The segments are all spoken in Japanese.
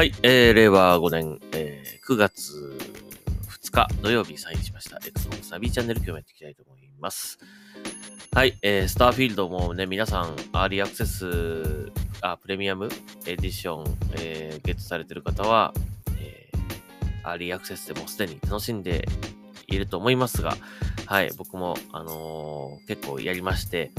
はい、えー、令和5年、えー、9月2日土曜日サインしました Xbox ナビチャンネル今日もやっていきたいと思います。はい、えー、スターフィールドもね、皆さん、アーリーアクセス、あ、プレミアムエディション、えー、ゲットされてる方は、えー、アーリーアクセスでもすでに楽しんでいると思いますが、はい、僕も、あのー結構やりまして、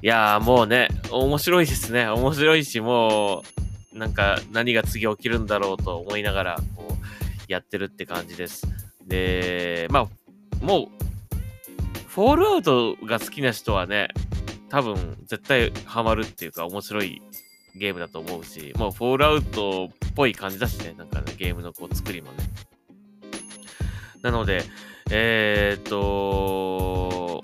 いやーもうね、面白いですね。面白いし、もう、なんか何が次起きるんだろうと思いながら、こう、やってるって感じです。で、まあ、もう、フォールアウトが好きな人はね、多分絶対ハマるっていうか面白いゲームだと思うし、もうフォールアウトっぽい感じだしね、なんかね、ゲームのこう作りもね。なので、えー、っと、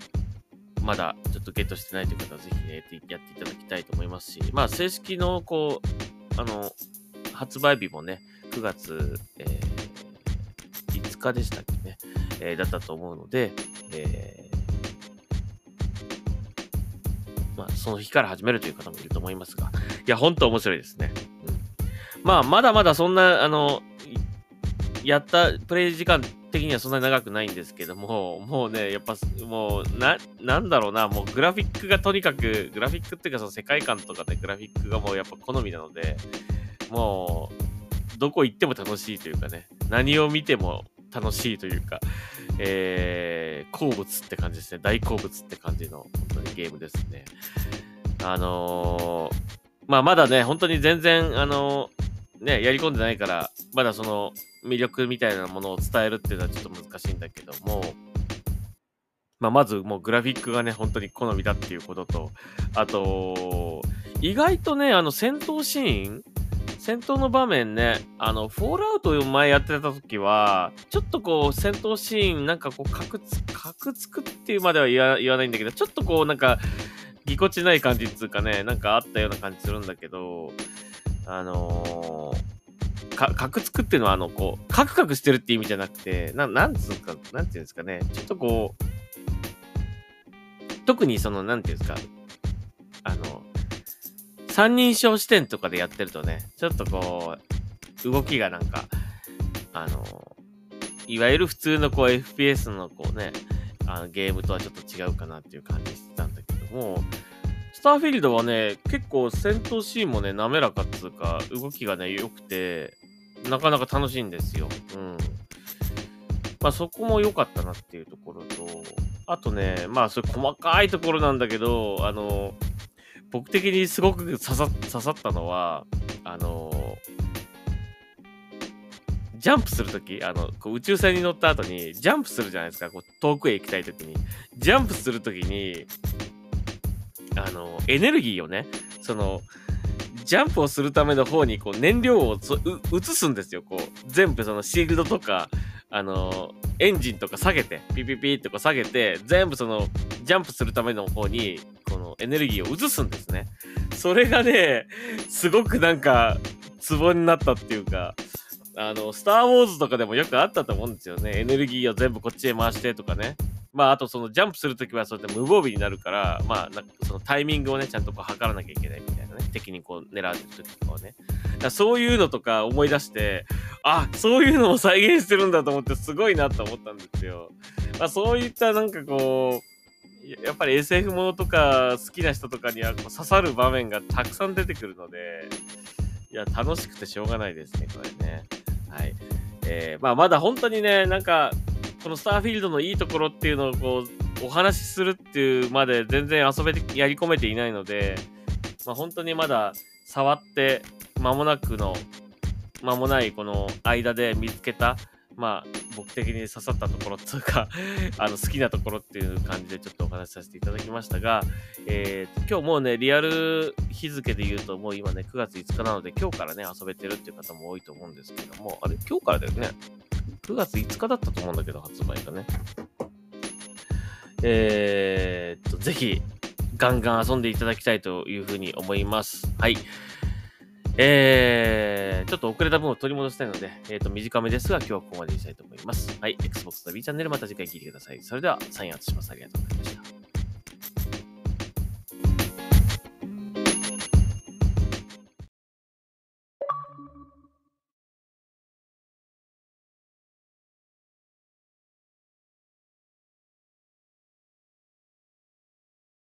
まだちょっとゲットしてないという方はぜひね、やっていただきたいと思いますし、まあ正式のこう、あの、発売日もね、9月、えー5日でしたっけね、えーだったと思うので、えーまあその日から始めるという方もいると思いますが、いや、本当面白いですね。うん、まあ、まだまだそんな、あの、やったプレイ時間的にはそんなに長くないんですけども、もうね、やっぱもう、な、なんだろうな、もうグラフィックがとにかく、グラフィックっていうかその世界観とかでグラフィックがもうやっぱ好みなので、もう、どこ行っても楽しいというかね、何を見ても楽しいというか、えー、好物って感じですね。大好物って感じの、本当にゲームですね。あのーまあまだね、本当に全然、あのーね、やり込んでないから、まだその魅力みたいなものを伝えるっていうのはちょっと難しいんだけども、まあまずもうグラフィックがね、本当に好みだっていうことと、あと、意外とね、あの戦闘シーン戦闘の場面ね、あの、フォールアウトを前やってた時は、ちょっとこう、戦闘シーン、なんかこう、カクつ、カクつくっていうまでは言わ言わないんだけど、ちょっとこう、なんか、ぎこちない感じっつうかね、なんかあったような感じするんだけど、あのー、か、カクつくっていうのは、あの、こう、カクカクしてるって意味じゃなくて、ななんつうか、なんていうんですかね、ちょっとこう、特にその、なんていうんですか、あの、三人称視点とかでやってるとね、ちょっとこう、動きがなんか、あの、いわゆる普通のこう FPS のこうね、あのゲームとはちょっと違うかなっていう感じしてたんだけども、スターフィールドはね、結構戦闘シーンもね、滑らかっつうか、動きがね、良くて、なかなか楽しいんですよ。うん。まあそこも良かったなっていうところと、あとね、まあそれ細かいところなんだけど、あの、僕的にすごく刺さ刺さったのは、あの、ジャンプするとき、あの、こう宇宙船に乗った後に、ジャンプするじゃないですか、こう遠くへ行きたいときに。ジャンプするときに、あの、エネルギーをね、その、ジャンプをするための方に、こう、燃料を移すんですよ、こう。全部そのシールドとか、あの、エンジンとか下げて、ピピピってこう下げて、全部その、ジャンプするための方に、このエネルギーを移すんですね。それがね、すごくなんか、ツボになったっていうか、あの、スター・ウォーズとかでもよくあったと思うんですよね。エネルギーを全部こっちへ回してとかね。まあ、あとそのジャンプするときはそうやって無防備になるから、まあ、なんかそのタイミングをね、ちゃんとこう測らなきゃいけないみたいなね。敵にこう狙われるときとかはね。だそういうのとか思い出して、あ、そういうのを再現してるんだと思ってすごいなと思ったんですよ。まあ、そういったなんかこう、やっぱり SF ものとか好きな人とかにはこう刺さる場面がたくさん出てくるので、いや、楽しくてしょうがないですね、これね。はい。えー、まあ、まだ本当にね、なんか、このスターフィールドのいいところっていうのをこう、お話しするっていうまで全然遊べて、やり込めていないので、まあ、本当にまだ触って間もなくの、間もないこの間で見つけた、まあ、僕的に刺さったところっていうか、あの、好きなところっていう感じでちょっとお話しさせていただきましたが、えー、今日もうね、リアル日付で言うと、もう今ね、9月5日なので、今日からね、遊べてるっていう方も多いと思うんですけども、あれ、今日からだよね？9月5日だったと思うんだけど、発売がね。えー、っと、ぜひ、ガンガン遊んでいただきたいというふうに思います。はい。えー、ちょっと遅れた分を取り戻したいので、えっ、と、短めですが、今日はここまでにしたいと思います。はい。Xbox の B チャンネルまた次回聞いてください。それでは、サインアウトします。ありがとうございました。